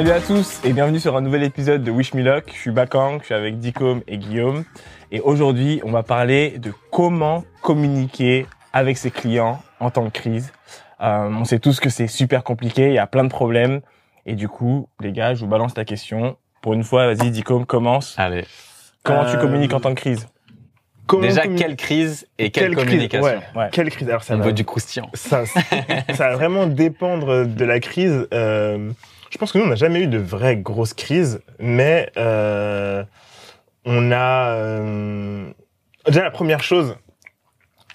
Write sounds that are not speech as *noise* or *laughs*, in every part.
Salut à tous et bienvenue sur un nouvel épisode de Wish Me Luck. Je suis Bakang, je suis avec Dicom et Guillaume. Et aujourd'hui, on va parler de comment communiquer avec ses clients en temps de crise. Euh, on sait tous que c'est super compliqué, il y a plein de problèmes. Et du coup, les gars, je vous balance la question. Pour une fois, vas-y, Dicom, commence. Allez. Comment tu Euh, communiques en temps de crise? Comment Déjà, communi- quelle crise et quelle, quelle crise communication? ouais, Ouais. Quelle crise Alors ça va, veut du croustillant. ça, ça va vraiment dépendre de la crise. Euh, je pense que nous, on n'a jamais eu de vraie grosse crise, mais euh, on a euh, déjà la première chose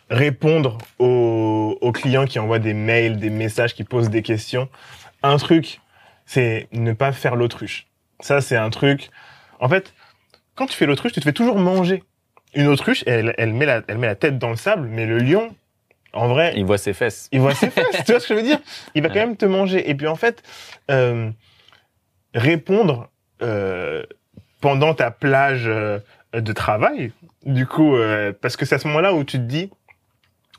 répondre aux, clients qui envoient des mails, des messages, qui posent des questions. Un truc, c'est ne pas faire l'autruche. Ça, c'est un truc. En fait, quand tu fais l'autruche, tu te fais toujours manger. Une autruche, elle met la tête dans le sable, mais le lion, en vrai, Il voit ses fesses. il voit ses fesses. tu vois ce que je veux dire? Il va quand même te manger. Et puis en fait, euh, répondre euh, pendant ta plage euh, de travail, du coup, parce que c'est à ce moment-là où tu te dis,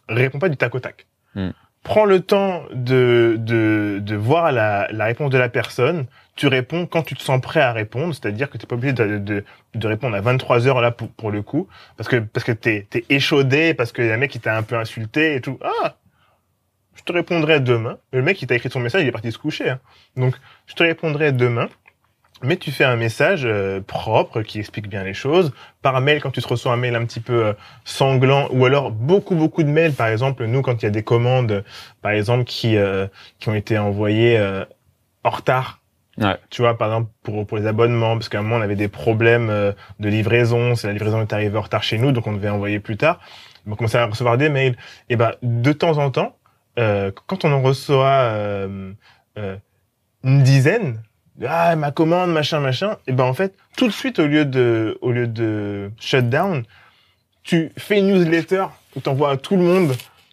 réponds pas du tac au tac. Hmm. Prends le temps de, de, de voir la, la réponse de la personne. Tu réponds quand tu te sens prêt à répondre, c'est-à-dire que tu n'es pas obligé de, de, répondre à 23 heures là pour, pour le coup, parce que parce que t'es es échaudé, parce que y a un mec qui t'a un peu insulté et tout. Ah, je te répondrai demain. Le mec qui t'a écrit son message, il est parti se coucher. hein. Donc, je te répondrai demain. Mais tu fais un message euh, propre qui explique bien les choses. Par mail, quand tu te reçois un mail un petit peu euh, sanglant, ou alors beaucoup beaucoup de mails. Par exemple, nous, quand il y a des commandes, par exemple, qui euh, qui ont été envoyées en retard. Ouais. Tu vois, par exemple, pour, pour les abonnements, parce qu'à un moment, on avait des problèmes euh, de livraison. C'est la livraison est arrivée en retard chez nous, donc on devait envoyer plus tard. On commençait à recevoir des mails. Et ben, de temps en temps, euh, quand on en reçoit euh, euh, une dizaine, ah ma commande machin machin, et ben en fait tout de suite au lieu de au lieu de shut down, tu fais une newsletter où t'envoies à tout le monde.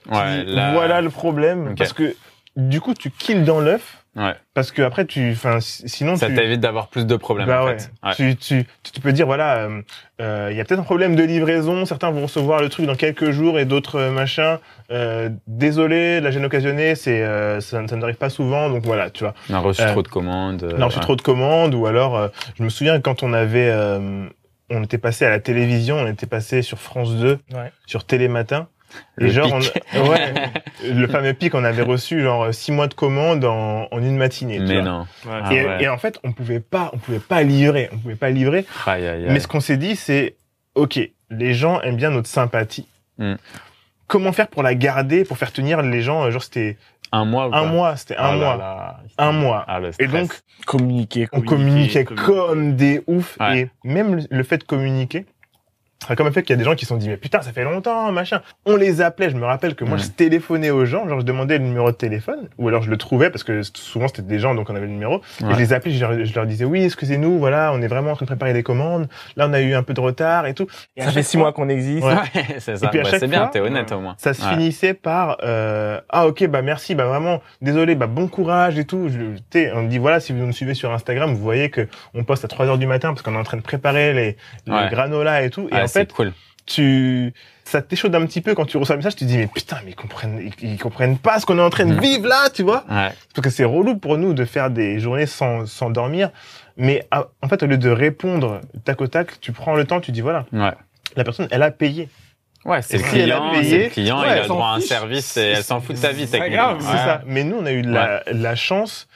Ouais, dis, là- Voilà le problème parce que du coup tu kills dans l'œuf Ouais. parce que après tu, enfin si- sinon Ça tu t'évite d'avoir plus de problèmes, bah en ouais. fait. Ouais. Tu, tu, tu, peux dire, voilà, euh, euh, il y a peut-être un problème de livraison, certains vont recevoir le truc dans quelques jours et d'autres euh, machins. Euh, désolé, la gêne occasionnée, c'est, euh, ça, ça n'arrive pas souvent, donc voilà, tu vois. On a reçu Euh, trop de commandes. On a reçu trop de commandes, ou alors, euh, je me souviens quand on avait, euh, on était passé à la télévision, on était passé sur France 2, Ouais. sur Télématin. Le et genre, pic. on- ouais, *laughs* le fameux pic, on avait reçu genre six mois de commandes en, en une matinée. tu Mais vois. non. Ah et, ouais. et en fait, on pouvait pas, on pouvait pas livrer, on pouvait pas livrer. Aïe, aïe, aïe. Mais ce qu'on s'est dit, c'est, ok, les gens aiment bien notre sympathie. Hmm. Comment faire pour la garder, pour faire tenir les gens, euh, genre c'était Un mois ou un mois, c'était un là mois, là. un mois. Ah, Et donc, Communiquer, on communiquait comme des oufs. Ouais. Et même le fait de communiquer, ça a comme fait qu'il y a des gens qui se sont dit, mais putain, ça fait longtemps, machin. On les appelait, je me rappelle que moi, Hmm. je téléphonais aux gens, genre je demandais le numéro de téléphone, ou alors je le trouvais, parce que souvent c'était des gens, donc on avait le numéro. Et Ouais. je les appelais, je leur, je leur disais, oui, excusez-nous, voilà, on est vraiment en train de préparer des commandes. Là, on a eu un peu de retard et tout. Et Ça fait six mois qu'on existe. Ouais. *laughs* Ouais, c'est ça. puis à Bah, c'est bien, t'es honnête au moins. Ça se Ouais. finissait par euh, ah ok bah merci bah vraiment désolé bah bon courage et tout. Je, on me dit voilà si vous nous suivez sur Instagram vous voyez que on poste à 3 heures du matin parce qu'on est en train de préparer les, les Ouais. granolas et tout et Ah, en c'est fait cool. tu ça t'échaude un petit peu quand tu reçois un message tu te dis mais putain mais ils comprennent ils, ils comprennent pas ce qu'on est en train de Mhm. vivre là tu vois Ouais. parce que c'est relou pour nous de faire des journées sans sans dormir mais ah, en fait au lieu de répondre tac au tac tu prends le temps tu dis voilà Ouais. la personne elle a payé Ouais, c'est le si le client, ouais, il a droit à un service et elle s'en fout de ta vie, techniquement. grave, C'est Ouais. ça. Mais nous, on a eu la, la chance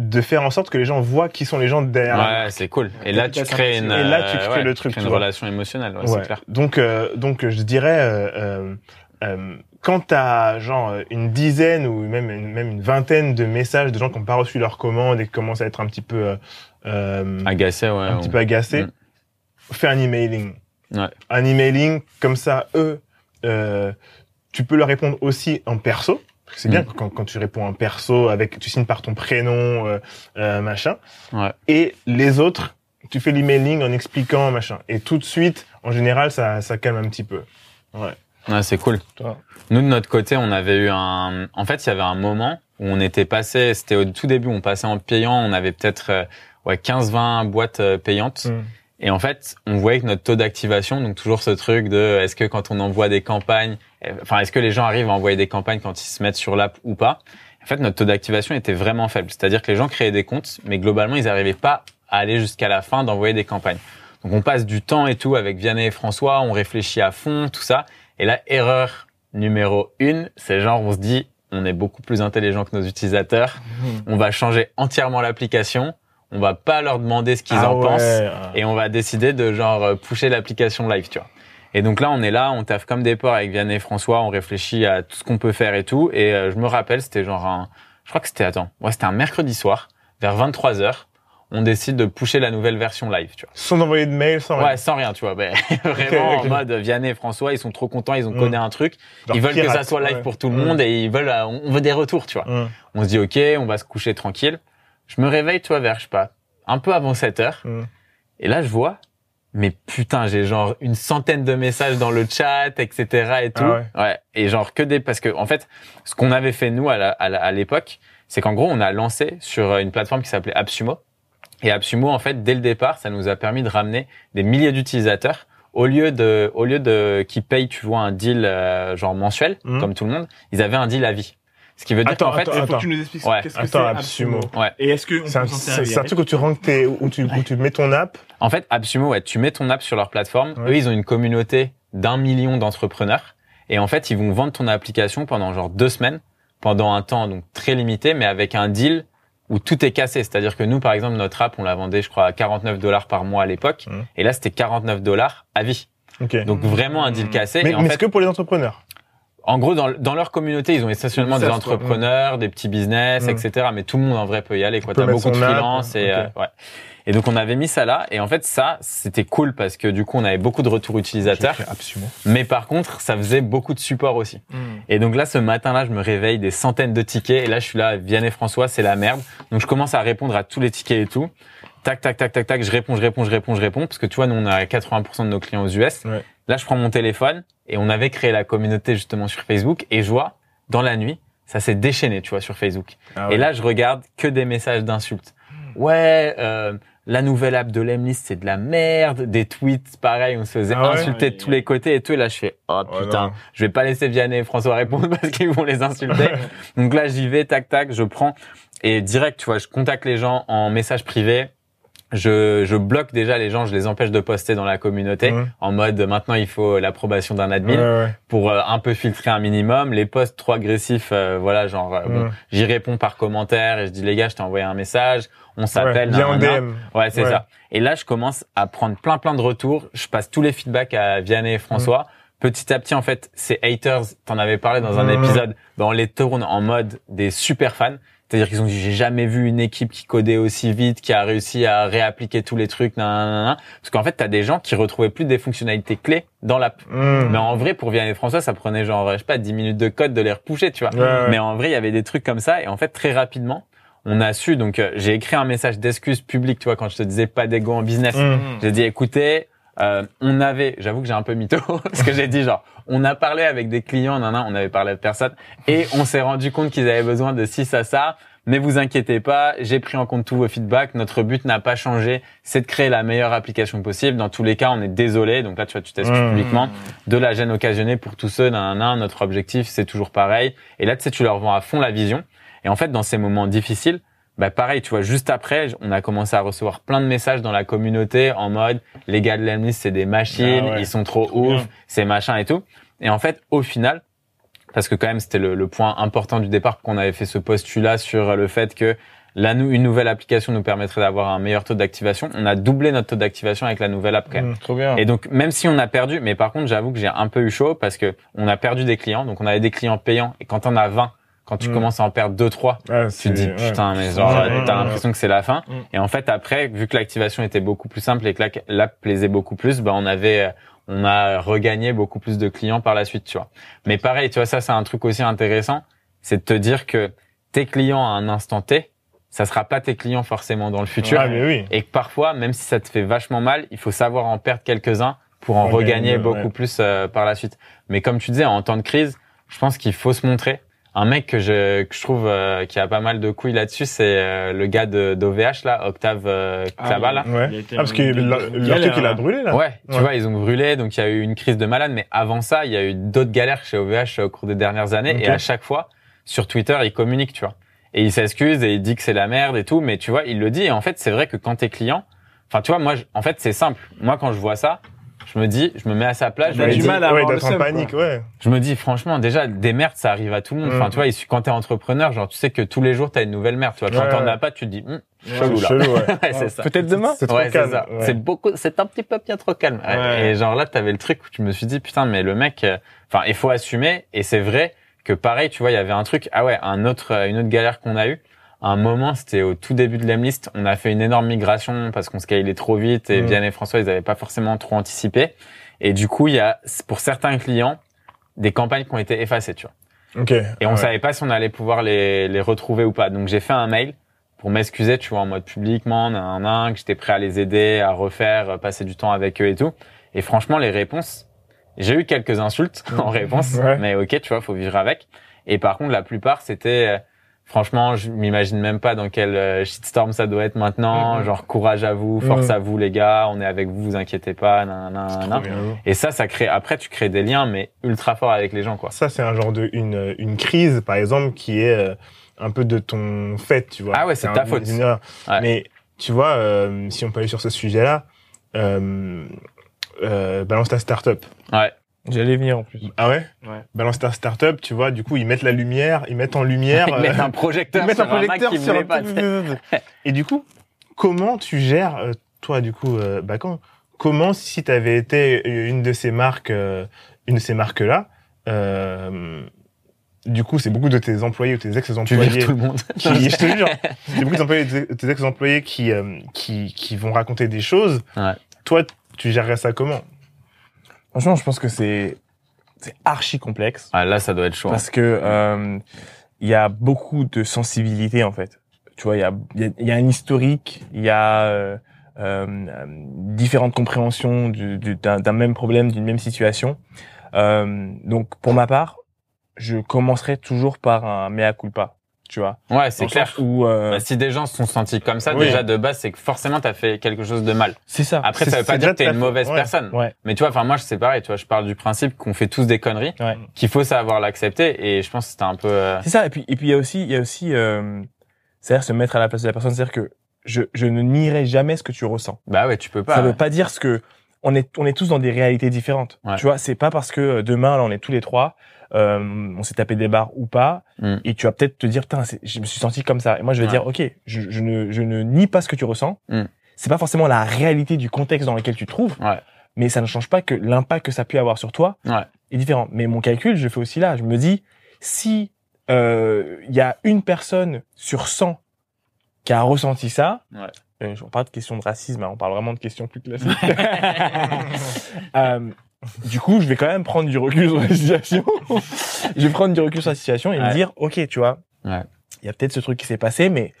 de faire en sorte que les gens voient qui sont les gens derrière. Ouais, c'est cool. Et là, tu crées une, Et là, tu euh, crées ouais, le tu truc, tu une relation émotionnelle, ouais, Ouais. c'est clair. Donc, euh, donc, je dirais, euh, euh, euh, quand t'as genre une dizaine ou même une, même une vingtaine de messages de gens qui n'ont pas reçu leur commande et qui commencent à être un petit peu, euh, euh, Agacé, ouais. un ou- petit peu agacés, Mm. fais un emailing. Ouais. Un emailing, comme ça, eux, euh, tu peux leur répondre aussi en perso. C'est bien Mm. quand, quand tu réponds en perso, avec, tu signes par ton prénom, euh, euh, machin. Ouais. Et les autres, tu fais l'emailing en expliquant, machin. Et tout de suite, en général, ça, ça calme un petit peu. Ouais. Ouais, c'est cool. Toi. Nous, de notre côté, on avait eu un... En fait, il y avait un moment où on était passé... C'était au tout début, on passait en payant. On avait peut-être euh, ouais, 15-20 boîtes euh, payantes. Mm. Et en fait, on voyait que notre taux d'activation, donc toujours ce truc de est-ce que quand on envoie des campagnes, euh, enfin est-ce que les gens arrivent à envoyer des campagnes quand ils se mettent sur l'app ou pas? En fait, notre taux d'activation était vraiment faible. C'est-à-dire que les gens créaient des comptes, mais globalement, ils n'arrivaient pas à aller jusqu'à la fin d'envoyer des campagnes. Donc, on passe du temps et tout avec Vianney et François, on réfléchit à fond, tout ça. Et là, erreur numéro une, c'est genre, on se dit, on est beaucoup plus intelligent que nos utilisateurs. On va changer entièrement l'application. On va pas leur demander ce qu'ils Ah en ouais, pensent et on va décider de genre euh, pusher l'application live, tu vois. Et donc là, on est là, on taffe comme des porcs avec Vianney et François, on réfléchit à tout ce qu'on peut faire et tout. Et euh, je me rappelle, c'était genre un, je crois que c'était, attends, ouais, c'était un mercredi soir, vers 23 h on décide de pusher la nouvelle version live, tu vois. Sans envoyer de mail, sans rien. Ouais, sans rien, tu vois. Ben, *laughs* vraiment ok. en mode Vianney et François, ils sont trop contents, ils ont Mm. codé un truc. Genre ils veulent que ça soit live ouais. pour tout le Mm. monde et ils veulent, euh, on veut des retours, tu vois. Hum, On se dit ok, on va se coucher tranquille. Je me réveille, toi, vers je sais pas, un peu avant 7 heures. hum. Et là, je vois, mais putain, j'ai genre une centaine de messages dans le chat, etc. et tout. Ah ouais. Et genre que des, parce que en fait, ce qu'on avait fait nous à l'époque, c'est qu'en gros, on a lancé sur une plateforme qui s'appelait AppSumo. Et AppSumo, en fait, dès le départ, ça nous a permis de ramener des milliers d'utilisateurs. Au lieu de, au lieu de qui payent, tu vois, un deal euh, genre mensuel, Mhm. comme tout le monde, ils avaient un deal à vie. Ce qui veut dire Attends, qu'en fait, attends, Il faut attends. que tu nous expliques Ouais. qu'est-ce que Attends, c'est AppSumo. AppSumo. ouais. Et est-ce qu'on C'est un, c'est- truc où tu ranques tes, où tu, où tu mets ton app. En fait, AppSumo, ouais, tu mets ton app sur leur plateforme. Ouais. Eux, ils ont une communauté d'un million d'entrepreneurs. Et en fait, ils vont vendre ton application pendant genre deux semaines, pendant un temps donc très limité, mais avec un deal où tout est cassé. C'est-à-dire que nous, par exemple, notre app, on la vendait, je crois, à 49 dollars par mois à l'époque. Et là, c'était 49 dollars à vie. Ok. Donc vraiment un deal Mhm. cassé. mais et en mais fait, c'est que pour les entrepreneurs? En gros, dans, dans leur communauté, ils ont essentiellement des entrepreneurs, des petits business, Mm. etc. Mais tout le monde en vrai peut y aller. Quoi. T'as beaucoup de freelance et euh, ouais. Et donc on avait mis ça là. Et en fait, ça, c'était cool parce que du coup, on avait beaucoup de retours utilisateurs. AppSumo. Mais par contre, ça faisait beaucoup de support aussi. Hmm. Et donc là, ce matin-là, je me réveille des centaines de tickets. Et là, je suis là, Vianney François, c'est la merde. Donc je commence à répondre à tous les tickets et tout. Tac, tac, tac, tac, tac. Je réponds, je réponds, je réponds, je réponds. Parce que tu vois, nous, on a 80% de nos clients aux US. Ouais. Là, je prends mon téléphone et on avait créé la communauté justement sur Facebook. Et je vois, dans la nuit, ça s'est déchaîné, tu vois, sur Facebook. Ah Et là, je regarde que des messages d'insultes. Ouais, euh, la nouvelle app de Lemlist, c'est de la merde. Des tweets, pareil, on se faisait Ah ouais insulter de tous les côtés et tout. Et là, je fais, oh putain, je vais pas laisser Vianney et François répondre *laughs* parce qu'ils vont les insulter. *laughs* Donc là, j'y vais, tac, tac, je prends. Et direct, tu vois, je contacte les gens en message privé. Je, je bloque déjà les gens, je les empêche de poster dans la communauté en mode maintenant il faut l'approbation d'un admin Ouais, ouais. pour euh, un peu filtrer un minimum. Les posts trop agressifs, euh, voilà, genre euh, bon, j'y réponds par commentaire et je dis les gars, je t'ai envoyé un message, on s'appelle. Ouais, c'est ça. Et là, je commence à prendre plein plein de retours. Je passe tous les feedbacks à Vianney et François. Petit à petit, en fait, ces haters, t'en avais parlé dans un épisode, ben, on les tourne en mode des super fans. C'est-à-dire qu'ils ont dit, j'ai jamais vu une équipe qui codait aussi vite, qui a réussi à réappliquer tous les trucs, nan, nan, nan, nan. Parce qu'en fait, t'as des gens qui retrouvaient plus des fonctionnalités clés dans l'app. Hum. Mais en vrai, pour Vianney et François, ça prenait genre, je sais pas, 10 minutes de code de les repousser, tu vois. Ouais, ouais. Mais en vrai, il y avait des trucs comme ça. Et en fait, très rapidement, on a su, donc, euh, j'ai écrit un message d'excuse public, tu vois, quand je te disais pas d'ego en business. Hum. J'ai dit, écoutez, euh, on avait, j'avoue que j'ai un peu mytho, *laughs* parce que j'ai dit genre, on a parlé avec des clients, nan, nan, on avait parlé à personne, et on s'est rendu compte qu'ils avaient besoin de ci, ça, ça. Mais vous inquiétez pas, j'ai pris en compte tous vos feedbacks. Notre but n'a pas changé, c'est de créer la meilleure application possible. Dans tous les cas, on est désolé. Donc là, tu vois, tu t'excuses Mmh. publiquement de la gêne occasionnée pour tous ceux. Nan, nan. Notre objectif, c'est toujours pareil. Et là, tu sais, tu leur vends à fond la vision. Et en fait, dans ces moments difficiles, bah pareil, tu vois, juste après, on a commencé à recevoir plein de messages dans la communauté en mode les gars de l'Emlist, c'est des machines, Ah ouais. ils sont trop, Trop ouf, c'est machin et tout. Et en fait, au final, parce que quand même c'était le, le point important du départ qu'on avait fait ce postulat sur le fait que la, une nouvelle application nous permettrait d'avoir un meilleur taux d'activation. On a doublé notre taux d'activation avec la nouvelle app quand même. Hum, Trop bien. Et donc même si on a perdu, mais par contre j'avoue que j'ai un peu eu chaud parce que on a perdu des clients. Donc on avait des clients payants et quand on a 20, quand tu Mm. commences à en perdre deux trois, Ouais, tu te dis ouais. putain mais genre Ouais, t'as ouais. l'impression que c'est la fin Mm. et en fait après vu que l'activation était beaucoup plus simple et que la- l'app plaisait beaucoup plus bah on avait on a regagné beaucoup plus de clients par la suite tu vois mais pareil tu vois ça c'est un truc aussi intéressant c'est de te dire que tes clients à un instant T ça sera pas tes clients forcément dans le futur Ah, mais oui. et que parfois même si ça te fait vachement mal il faut savoir en perdre quelques-uns pour en regagner gagner, beaucoup ouais. plus euh, par la suite mais comme tu disais en temps de crise je pense qu'il faut se montrer un mec que je, que je trouve euh, qui a pas mal de couilles là-dessus, c'est euh, le gars de d'OVH là, Octave euh, Klaba là. Ouais. Ah, parce que leur truc, il a là. brûlé, là. Ouais, tu Ouais. vois, ils ont brûlé, donc il y a eu une crise de malade. Mais avant ça, il y a eu d'autres galères chez OVH au cours des dernières années. Et à chaque fois, sur Twitter, il communique, tu vois. Et il s'excuse et il dit que c'est la merde et tout, mais tu vois, il le dit. Et en fait, c'est vrai que quand t'es client, enfin, tu vois, moi, je- en fait, c'est simple. Moi, quand je vois ça, je me dis, je me mets à sa place, me, du mal à ouais, avoir en seum, panique, ouais. je me dis, franchement, déjà, des merdes, ça arrive à tout le monde. Enfin, Mm. tu vois, quand t'es entrepreneur, genre, tu sais que tous les jours, t'as une nouvelle merde, tu vois. Quand Ouais, t'en as pas, tu te dis, C'est chelou, là. chelou, ouais. *laughs* Ouais, c'est ça. Peut-être demain. C'est trop Ouais, c'est calme. ça. ouais. C'est beaucoup, c'est un petit peu bien trop calme. Ouais. Ouais. Et genre là, t'avais le truc où tu me suis dit, putain, mais le mec, euh, enfin, il faut assumer. Et c'est vrai que pareil, tu vois, il y avait un truc, ah ouais, un autre, une autre galère qu'on a eu. Un moment, c'était au tout début de l'Emlist, on a fait une énorme migration parce qu'on scalait trop vite et Mm. Vianney et François, ils avaient pas forcément trop anticipé. Et du coup, il y a, pour certains clients, des campagnes qui ont été effacées, tu vois. Ok. Et on Ouais. savait pas si on allait pouvoir les, les retrouver ou pas. Donc j'ai fait un mail pour m'excuser, tu vois, en mode publiquement, nan, nan, nan, que j'étais prêt à les aider, à refaire, euh, passer du temps avec eux et tout. Et franchement, les réponses, j'ai eu quelques insultes *laughs* en réponse, Ouais. mais ok, tu vois, faut vivre avec. Et par contre, la plupart, c'était, euh, franchement, je m'imagine même pas dans quel euh, shitstorm ça doit être maintenant. Mhm. Genre, courage à vous, force Mhm. à vous, les gars, on est avec vous, vous inquiétez pas, nan, nan, nan. Et ça, ça crée, après, tu crées des liens, mais ultra forts avec les gens, quoi. Ça, c'est un genre de une, une crise, par exemple, qui est euh, un peu de ton fait, tu vois. Ah ouais, c'est ta faute. Ouais. Mais tu vois, euh, si on peut aller sur ce sujet-là, euh, euh, balance ta startup. Ouais. J'allais venir en plus. Ah ouais? Ouais. Balance ta startup, tu vois, du coup, ils mettent la lumière, ils mettent en lumière. *laughs* Ils euh, mettent un projecteur ils mettent sur un un Mac projecteur qui sur un pas. *laughs* Et du coup, comment tu gères, euh, toi, du coup, euh, Bacan, comment, si tu avais été une de ces marques, euh, une de ces marques-là, euh, du coup, c'est beaucoup de tes employés ou tes Tu ex-employés tout le monde. qui, *laughs* je te jure, c'est beaucoup d'employés, tes tes ex-employés qui, euh, qui, qui vont raconter des choses. Ouais. Toi, tu gérerais ça comment? Franchement, je pense que c'est c'est archi complexe Ah, là, ça doit être chaud. hein. parce que euh, il y a beaucoup de sensibilité en fait. Tu vois, il y a il y a, il y a un historique, il y a euh, euh, euh, différentes compréhensions du- du- d'un d'un même problème, d'une même situation. Euh, donc, pour ma part, je commencerai toujours par un mea culpa. Tu vois, Ouais, c'est clair. où euh, Bah, si des gens se sont sentis comme ça, Oui. déjà de base, c'est que forcément t'as fait quelque chose de mal. c'est ça. Après, ça veut pas dire que t'es une mauvaise Ouais. personne. Ouais. Mais tu vois, enfin moi, c'est pareil. Tu vois, je parle du principe qu'on fait tous des conneries, Ouais. qu'il faut savoir l'accepter. Et je pense que c'était un peu. euh, C'est ça. Et puis, et puis il y a aussi, il y a aussi, euh, c'est-à-dire se mettre à la place de la personne. C'est-à-dire que je, je ne nierai jamais ce que tu ressens. Bah ouais, tu peux pas. ça veut pas dire ce que on est, on est tous dans des réalités différentes. Ouais. Tu vois, c'est pas parce que euh, demain là on est tous les trois, euh, on s'est tapé des barres ou pas, Mm. et tu vas peut-être te dire, putain, je me suis senti comme ça. Et moi je vais Ouais. dire, ok, je, je ne, je ne nie pas ce que tu ressens. Mm. C'est pas forcément la réalité du contexte dans lequel tu te trouves, Ouais. mais ça ne change pas que l'impact que ça peut avoir sur toi Ouais. est différent. Mais mon calcul, je le fais aussi là. Je me dis, si euh, il y a une personne sur 100 qui a ressenti ça, Ouais. euh, on parle de questions de racisme, hein, on parle vraiment de questions plus classiques. *laughs* *laughs* Euh, du coup, je vais quand même prendre du recul sur la situation. *laughs* je vais prendre du recul sur la situation et me dire, ok, tu vois, il Ouais. y a peut-être ce truc qui s'est passé, mais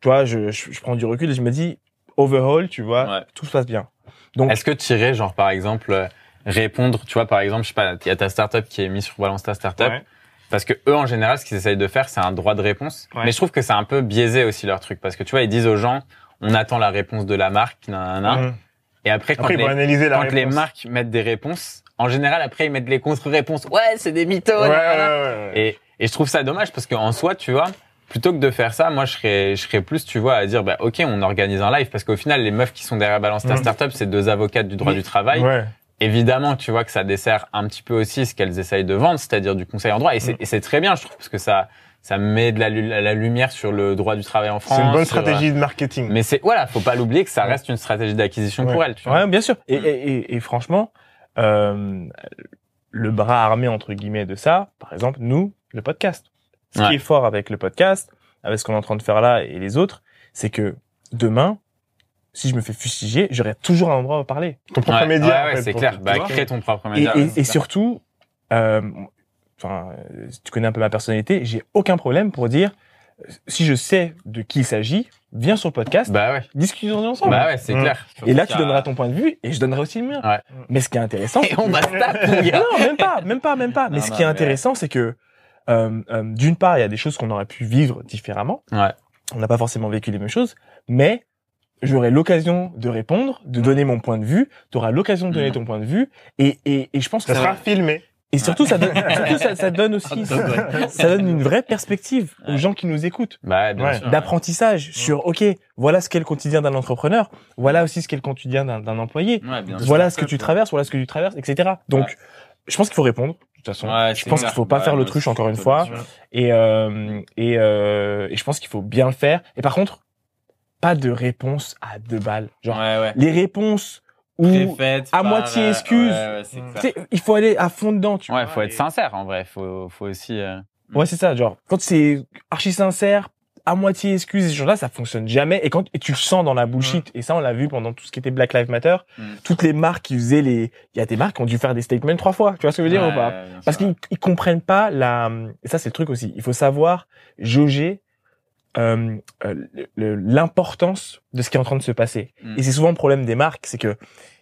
tu vois, je, je, je prends du recul et je me dis, overall, tu vois, Ouais. tout se passe bien. Donc, Est-ce que irais, genre, par exemple, euh, répondre, tu vois, par exemple, je sais pas, il y a ta startup qui est mise sur Balance ta startup. Ouais. Parce que eux, en général, ce qu'ils essayent de faire, c'est un droit de réponse. Ouais. Mais je trouve que c'est un peu biaisé aussi leur truc. Parce que tu vois, ils disent aux gens, on attend la réponse de la marque, nanana. Mhm. Et après, quand, Après, les, analyser la quand les réponse. marques mettent des réponses, en général, après, ils mettent les contre-réponses. Ouais, c'est des mythos. Ouais, ouais. Et, et je trouve ça dommage parce qu'en soi, tu vois, plutôt que de faire ça, moi, je serais, je serais plus, tu vois, à dire, bah, ok, on organise un live parce qu'au final, les meufs qui sont derrière Balance ta Mhm. startup, c'est deux avocates du droit Mais- du travail. Ouais. Évidemment, tu vois que ça dessert un petit peu aussi ce qu'elles essayent de vendre, c'est-à-dire du conseil en droit. Et c'est, et c'est très bien, je trouve, parce que ça, ça met de la, la lumière sur le droit du travail en France. C'est une bonne sur, euh, stratégie de marketing. Mais c'est, voilà, faut pas l'oublier que ça reste une stratégie d'acquisition Ouais. pour elles, tu vois. Ouais, bien sûr. Et, et, et, et franchement, euh, le bras armé entre guillemets de ça, par exemple, nous, le podcast. Ce Ouais. qui est fort avec le podcast, avec ce qu'on est en train de faire là et les autres, c'est que demain, si je me fais fustiger, j'aurai toujours un endroit où parler. Ton propre Ouais, média. ouais, en ouais, fait, c'est clair. Bah, crée ton propre Et, média. et, et ça. surtout, euh, enfin, si tu connais un peu ma personnalité, j'ai aucun problème pour dire, si je sais de qui il s'agit, viens sur le podcast, Bah ouais. discutons ensemble. Bah ouais, c'est Mhm. clair. Et là, tu donneras ton point de vue et je donnerai aussi le mien. Ouais. Mais ce qui est intéressant, Et on va se taper, *laughs* non, même pas, même pas, même pas. Mais Non, ce non, qui est intéressant, c'est que euh, euh, d'une part, il y a des choses qu'on aurait pu vivre différemment. Ouais. On n'a pas forcément vécu les mêmes choses, mais j'aurai l'occasion de répondre, de donner mon point de vue. Tu auras l'occasion de donner Mhm. ton point de vue, et, et, et je pense que Ça ça sera filmé. Et surtout, ça donne, *laughs* surtout, ça, ça donne aussi, ça donne une vraie perspective aux gens qui nous écoutent. Bah, bien Ouais. sûr. D'apprentissage sur, OK, voilà ce qu'est le quotidien d'un entrepreneur, voilà aussi ce qu'est le quotidien d'un employé, Ouais, bien sûr. voilà ce que tu traverses, voilà ce que tu traverses, etc. Donc, Ouais. je pense qu'il faut répondre. De toute façon, Ouais, je pense qu'il faut pas faire l'autruche encore une fois. Et, euh, et, euh, et je pense qu'il faut bien le faire. Et par contre, pas de réponse à deux balles. Genre, Ouais, ouais. les réponses où, à par, moitié euh, excuse. Ouais, ouais, c'est Mm. clair. tu sais, il faut aller à fond dedans, tu Ouais, vois. faut être sincère en vrai. Faut, faut aussi. euh, Ouais, c'est ça. Genre, quand c'est archi sincère, à moitié excuse, ces choses-là, ça fonctionne jamais. Et quand et tu le sens dans la bullshit, et ça, on l'a vu pendant tout ce qui était Black Lives Matter, Mm. toutes les marques qui faisaient les, il y a des marques qui ont dû faire des statements trois fois. Tu vois ce que je veux dire ouais, ou pas? Parce qu'ils ils comprennent pas la. Et ça, c'est le truc aussi. Il faut savoir jauger euh, euh, l'importance de ce qui est en train de se passer. Mm. Et c'est souvent le problème des marques, c'est que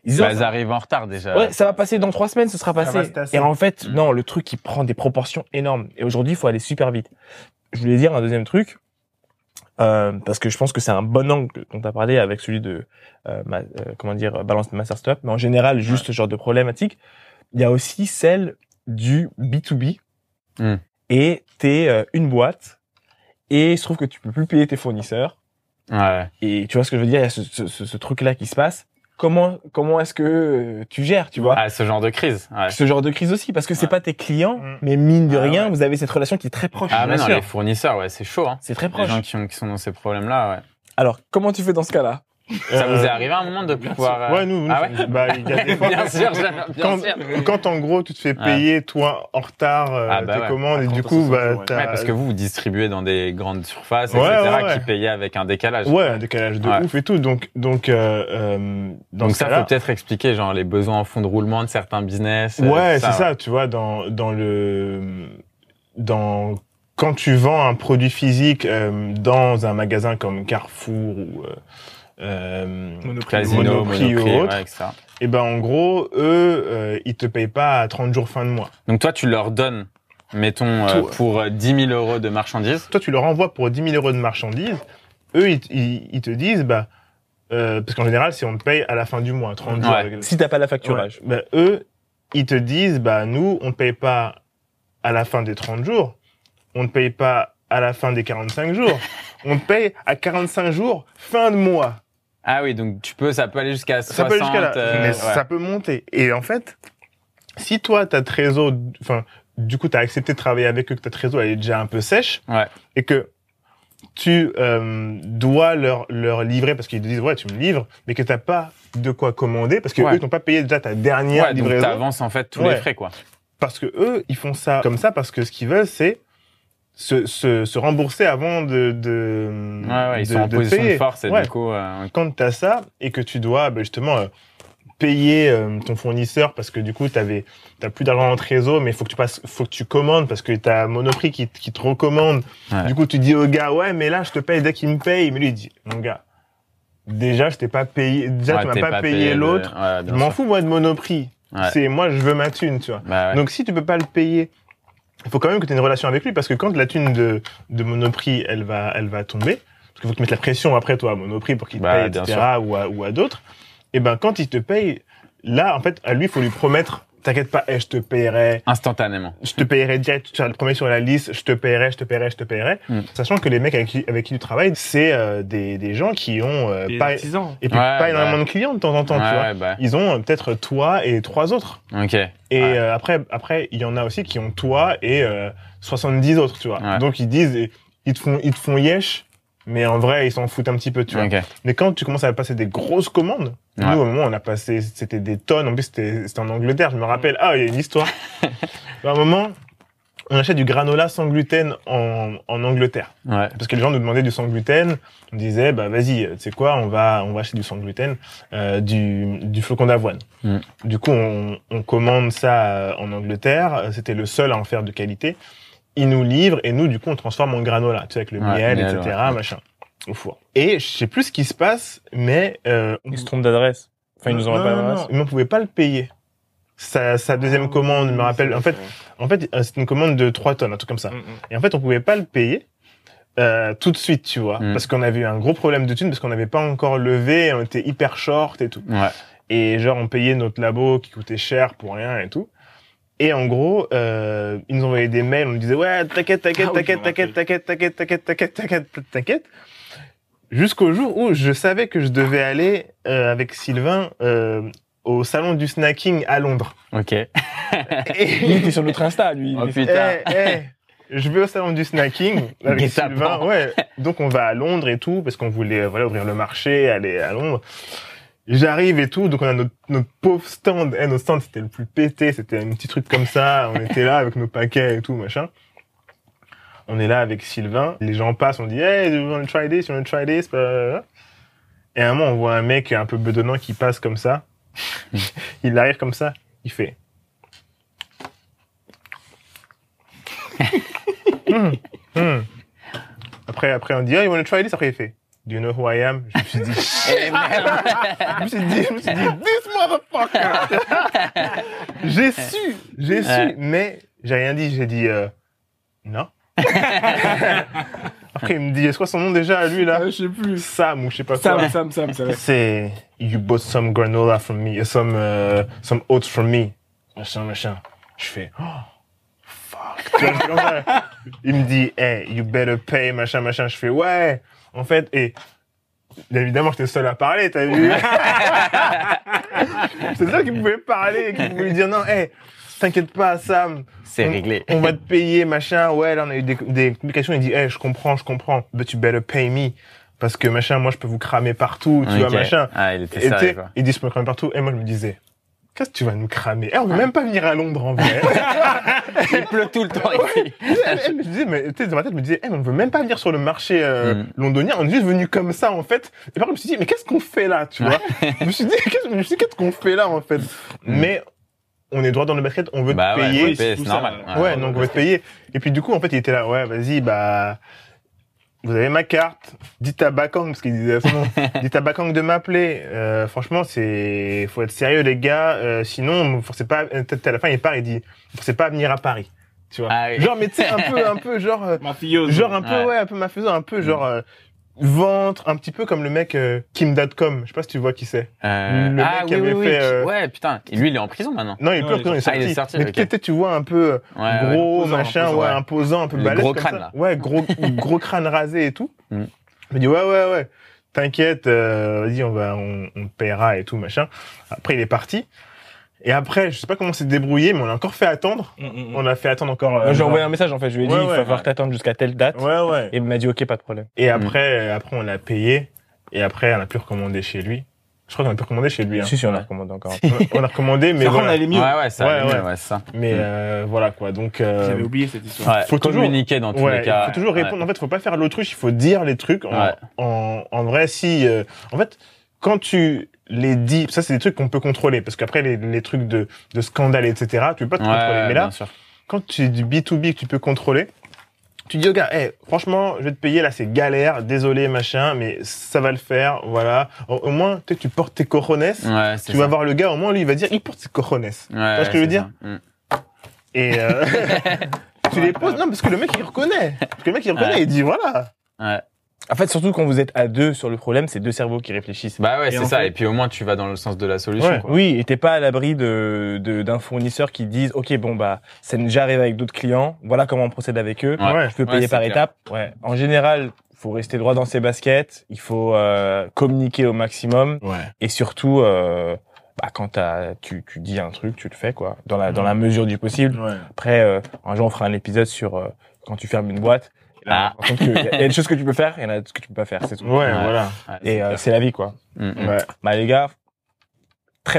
ils Bah, oh, arrivent en retard déjà. Ouais, ça va passer dans trois semaines, ce sera passé. Et en fait, Mm. non, le truc, il prend des proportions énormes. Et aujourd'hui, il faut aller super vite. Je voulais dire un deuxième truc, euh, parce que je pense que c'est un bon angle dont tu as parlé avec celui de, euh, ma- euh, comment dire, balance de master stop. Mais en général, juste ce genre de problématique. Il y a aussi celle du B2B. Mm. Et t'es euh, une boîte. Et il se trouve que tu peux plus payer tes fournisseurs. Ouais. Et tu vois ce que je veux dire? Il y a ce, ce, ce- ce truc-là qui se passe. Comment, comment est-ce que euh, tu gères, tu vois? Ah, ce genre de crise. Ouais. ce genre de crise aussi parce que c'est Ouais. pas tes clients Mm. mais mine de Ah rien ouais. vous avez cette relation qui est très proche Ah, mais non, sûr. les fournisseurs, ouais, c'est chaud, hein. c'est très Les proche gens qui, ont, qui sont dans ces problèmes-là, ouais. alors comment tu fais dans ce cas-là? Ça vous est Euh, arrivé à un moment de pouvoir. euh, Ouais, nous, nous, Ah ouais bah, il y a des *laughs* fois. Bien sûr, j'aime- bien quand, sûr. quand en gros tu te fais Ouais. payer toi en retard euh, Ah bah tes ouais. commandes et À du 30%, coup bah ouais. t'as Ouais, parce que vous, vous distribuez dans des grandes surfaces, Ouais, etc., ouais, ouais. qui payaient avec un décalage. ouais un décalage de Ouais. ouf et tout donc donc euh, euh, Donc ça, faut peut-être expliquer, genre, les besoins en fonds de roulement de certains business. Ouais, c'est ça, tu vois, dans, dans le, dans, quand tu vends un produit physique euh, dans un magasin comme Carrefour ou euh, euh, Casino, Monoprix Monoprix, ou autre, ouais, etc. et ben en gros, eux, euh, ils te payent pas à 30 jours fin de mois. Donc toi, tu leur donnes, mettons, euh, pour euh, 10 000 euros de marchandises. Toi, tu leur envoies pour 10 000 euros de marchandises. Eux, ils, ils, ils te disent, bah, euh, parce qu'en général, c'est on te paye à la fin du mois, 30 jours. Ouais. si t'as pas la facturage Ouais. Ben, eux, ils te disent, bah, nous, on ne paye pas à la fin des 30 jours. On ne paye pas à la fin des 45 jours. *laughs* on te paye à 45 jours, fin de mois. Ah oui, donc tu peux, ça peut aller jusqu'à 60. Ça peut aller jusqu'à là. euh, mais ouais. ça peut monter. Et en fait, si toi, ta trésor, enfin, du coup, tu as accepté de travailler avec eux, que ta trésor elle est déjà un peu sèche, Ouais. et que tu euh, dois leur, leur livrer, parce qu'ils te disent, ouais, tu me livres, mais que t'as pas de quoi commander, parce que Ouais. eux, ils t'ont pas payé déjà ta dernière Ouais, donc livraison. t'avances en fait tous Ouais. les frais, quoi. Parce que eux, ils font ça comme ça parce que ce qu'ils veulent, c'est se, se, se rembourser avant de de Ouais, ouais, ils de- sont en de position payer. de force et Ouais. du coup, euh, Quand t'as ça et que tu dois bah, justement euh, payer euh, ton fournisseur parce que du coup t'avais t'as plus d'argent en trésor, mais il faut que tu passes, faut que tu commandes parce que t'as Monoprix qui, qui te recommande. Du coup, tu dis au gars, ouais, mais là, je te paye dès qu'il me paye. Mais lui, il dit, mon gars, déjà, je t'ai pas payé, déjà, tu m'as pas, payé l'autre. Je m'en fous, moi, de Monoprix. C'est, moi, je veux ma thune, tu vois. Bah. Donc si tu peux pas le payer, il faut quand même que tu aies une relation avec lui parce que quand la thune de, de Monoprix, elle va, elle va tomber, parce qu'il faut que tu mettes la pression après toi à Monoprix pour qu'il te Bah, paye, etc. ou à, ou à d'autres. Et ben quand il te paye, là en fait à lui il faut lui promettre, t'inquiète pas, eh, je te payerai, Instantanément. je te payerai direct, tu vas le premier sur la liste, je te payerai, je te payerai, je te payerai. Mm. Sachant que les mecs avec qui, avec qui tu travailles, c'est euh, des, des gens qui ont euh, pas, artisans. et puis Ouais, pas bah. énormément de clients de temps en temps, tu vois. ouais, bah. Ils ont euh, peut-être toi et trois autres. Ok. Et Ouais. euh, après, après, il y en a aussi qui ont toi et euh, 70 autres, tu vois. Ouais. Donc ils disent, ils te font, ils te font yesh, mais en vrai, ils s'en foutent un petit peu, tu vois. Ok. Mais quand tu commences à passer des grosses commandes, Ouais. nous, au moment, on a passé, c'était des tonnes. En plus, c'était, c'était en Angleterre. Je me rappelle. Ah, il y a une histoire. *laughs* à un moment, on achète du granola sans gluten en, en Angleterre. Ouais. Parce que les gens nous demandaient du sans gluten. On disait, bah vas-y, tu sais quoi, on va, on va acheter du sans gluten, euh, du, du flocon d'avoine. Mm. Du coup, on, on commande ça euh, en Angleterre. Euh, C'était le seul à en faire de qualité. Ils nous livrent et nous, du coup, on transforme en granola, tu sais, avec le Ouais, miel, etc., ouais. machin, au four. Et je sais plus ce qui se passe, mais euh, Ils se trompent d'adresse. Enfin, ils nous envoient pas d'adresse. mais on pouvait pas le payer. Sa, sa deuxième commande, je me rappelle. En fait, en fait, euh, c'était une commande de 3 tonnes, un truc comme ça. Mm, mm. Et en fait, on pouvait pas le payer euh, tout de suite, tu vois, Mm. parce qu'on avait eu un gros problème de thunes, parce qu'on n'avait pas encore levé, on était hyper short et tout. Ouais. Et genre, on payait notre labo qui coûtait cher pour rien et tout. Et en gros, euh, ils nous envoyaient des mails, on nous disait ouais, t'inquiète, t'inquiète, Ah t'inquiète, t'inquiète, t'inquiète, t'inquiète, t'inquiète, t'inquiète, t'inquiète, t'inquiète. Jusqu'au jour où je savais que je devais aller euh, avec Sylvain euh, au salon du snacking à Londres. Ok. *laughs* Et Lui, il était sur notre Insta, lui. Oh, putain. Eh, eh, je vais au salon du snacking *laughs* avec. Sylvain. Ouais. Donc on va à Londres et tout parce qu'on voulait euh, voilà ouvrir le marché, aller à Londres. J'arrive et tout, donc on a notre, notre pauvre stand. Eh, notre stand c'était le plus pété, c'était un petit truc comme ça. On était là avec nos paquets et tout machin. On est là avec Sylvain. Les gens passent, on dit hey, you wanna try this, you wanna try this? blablabla. Et à un moment on voit un mec un peu bedonnant qui passe comme ça. *laughs* il arrive comme ça, il fait. *laughs* Hmm, hmm. Après, après, on dit, oh, you wanna try this? Après, il fait, do you know who I am? Je me suis dit, *laughs* merde. je me suis dit, je me suis dit, this motherfucker! *laughs* j'ai su, j'ai su, Ouais. mais j'ai rien dit, j'ai dit, euh, non. *laughs* Après, il me dit, c'est quoi son nom déjà, lui, là? Ah, je sais plus. Sam, ou je sais pas quoi. Sam, Sam, Sam, c'est you bought some granola from me, uh, some, uh, some oats from me. Machin, machin. Je fais, oh, fuck. Il me dit, hey, you better pay, machin, machin. Je fais, ouais. En fait, et, évidemment, j'étais seul à parler, t'as vu? *laughs* C'est seul qui pouvait parler, qui pouvait lui dire, non, hey, t'inquiète pas, Sam. C'est réglé. On va te payer, machin. Ouais, là, on a eu des, des complications. Il dit, hey, je comprends, je comprends. But you better pay me. Parce que, machin, moi, je peux vous cramer partout, tu vois, machin. Ah, il était Et sérieux, quoi. il dit, je peux me cramer partout. Et moi, je me disais, qu'est-ce que tu vas nous cramer? Eh, on veut même pas venir à Londres, en vrai. *laughs* Il pleut tout le temps ici. Je me disais, mais, tu sais, dans ma tête, je me disais, eh, mais on veut même pas venir sur le marché euh, Mm. londonien. On est juste venu comme ça, en fait. Et par contre, je me suis dit, mais qu'est-ce qu'on fait là, tu vois? *laughs* je me suis dit, qu'est-ce, qu'on fait là, en fait? Mais, on est droit dans le basket, on veut Bah te ouais, payer. c'est normal. ouais. Ouais, donc on va te payer. Et puis du coup, en fait, il était là, ouais, vas-y, bah, vous avez ma carte, dites à Bakang, parce qu'il disait à son nom, *laughs* dites à Bakang de m'appeler. Euh, franchement, c'est, faut être sérieux, les gars, euh, sinon, vous forcez pas, euh, peut-être à la fin, il part, il dit, vous forcez pas à venir à Paris. Tu vois. Ah oui. Genre, mais tu sais, un peu, un peu, genre, *laughs* euh, Mafioso. genre un peu, Ouais. ouais, un peu mafieux, un peu, genre, euh, ventre, un petit peu comme le mec euh, Kim.com. Je sais pas si tu vois qui c'est. Euh, Le ah mec qui oui, oui, avait oui. fait, euh, Ouais, putain. Et lui, il est en prison maintenant. Non, il est plus en prison, il est Ah, sorti. il est sorti, Mais ok. peut-être tu vois un peu, euh, Ouais, gros imposant, machin, imposant, ouais, imposant, un peu balèze. gros comme crâne, ça. là. Ouais, gros, *laughs* gros crâne rasé et tout. Mm. Je me dis, ouais, ouais, ouais, t'inquiète, euh, vas-y, on va, on, on te paiera et tout, machin. Après, il est parti. Et après, je sais pas comment c'est débrouillé, mais on a encore fait attendre. Mm, mm, mm. On a fait attendre encore. euh, J'ai envoyé un message en fait, je lui ai dit Ouais, il va ouais, falloir ouais. t'attendre jusqu'à telle date. Ouais, ouais. Et il m'a dit ok, pas de problème. Et après, après, on l'a payé. Et après, on a pu recommander chez lui. Je crois qu'on a pu recommander chez lui. Hein. Si, si, on a recommandé encore. on a recommandé, mais Mais on voilà. allait mieux. Ouais, ouais, ça Ouais, ouais. ouais, c'est ça. Mais euh, voilà quoi. Donc, euh, J'avais oublié cette histoire. Ouais, faut toujours- communiquer dans tous ouais, les cas. il faut toujours Ouais. répondre. En fait, faut pas faire l'autruche. Il faut dire les trucs. En, en vrai, si, euh, en fait, quand tu les dis, ça c'est des trucs qu'on peut contrôler, parce qu'après les, les trucs de, de scandale, etc. Tu peux pas te Ouais, contrôler. Mais là, sûr. quand tu es du B2B que tu peux contrôler, tu dis au gars, hey, franchement, je vais te payer là, c'est galère, désolé, machin, mais ça va le faire, voilà. Au, au moins, tu tu portes tes cojones. Ouais, Tu vas ça. voir le gars, au moins, lui, il va dire, il porte ses cojones. Ouais, ce que je veux dire. Mm. Et euh, *laughs* *laughs* tu les poses, non, parce que le mec, il reconnaît. Parce que le mec, il reconnaît, il dit, voilà. Ouais. En fait, surtout quand vous êtes à deux sur le problème, c'est deux cerveaux qui réfléchissent. Bah ouais, c'est ça. fait- Et puis au moins, tu vas dans le sens de la solution. Ouais. quoi. Oui, et t'es pas à l'abri de de- d'un fournisseur qui dise ok bon bah c'est déjà arrivé avec d'autres clients, voilà comment on procède avec eux. Ouais. Ouais. Je peux Ouais, payer par étapes. Ouais. En général, faut rester droit dans ses baskets. Il faut euh, communiquer au maximum Ouais. et surtout euh, bah, quand t'as- tu tu dis un truc, tu le fais quoi, dans la dans la mesure du possible. Ouais. Après, euh, un jour on fera un épisode sur euh, quand tu fermes une boîte. Ah. il y a des choses que tu peux faire, et il y en a d'autres que tu peux pas faire, c'est tout. Ouais, voilà. Ouais, Et c'est euh, c'est la vie quoi. Mm, mm. Ouais. Bah les gars,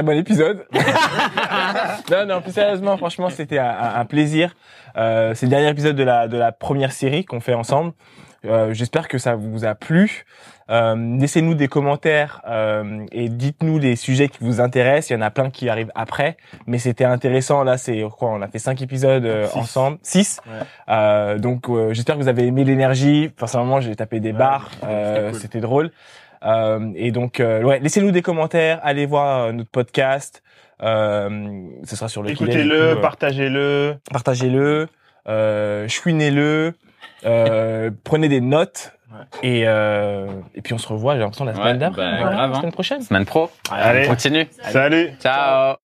très bon épisode. *laughs* non, non, plus sérieusement, franchement, c'était un, plaisir. Euh, c'est le dernier épisode de la de la première série qu'on fait ensemble. Euh, J'espère que ça vous a plu. Euh, Laissez-nous des commentaires euh, et dites-nous les sujets qui vous intéressent. Il y en a plein qui arrivent après, mais c'était intéressant. Là, c'est quoi On a fait cinq épisodes euh, Six. ensemble, six. Ouais. Euh, donc, euh, j'espère que vous avez aimé l'énergie. Personnellement, j'ai tapé des Ouais, barres. c'était Euh, cool. C'était drôle. Euh, et donc, euh, ouais, laissez-nous des commentaires. Allez voir euh, notre podcast. Euh, ce sera sur le Écoutez-le, partagez-le. partagez-le, euh, chouinez-le, euh, *laughs* prenez des notes. Ouais. Et, euh, et puis on se revoit, j'ai l'impression, la Ouais, semaine d'après. bah, hein. semaine prochaine? Semaine pro. Allez, On continue. salut. Ciao.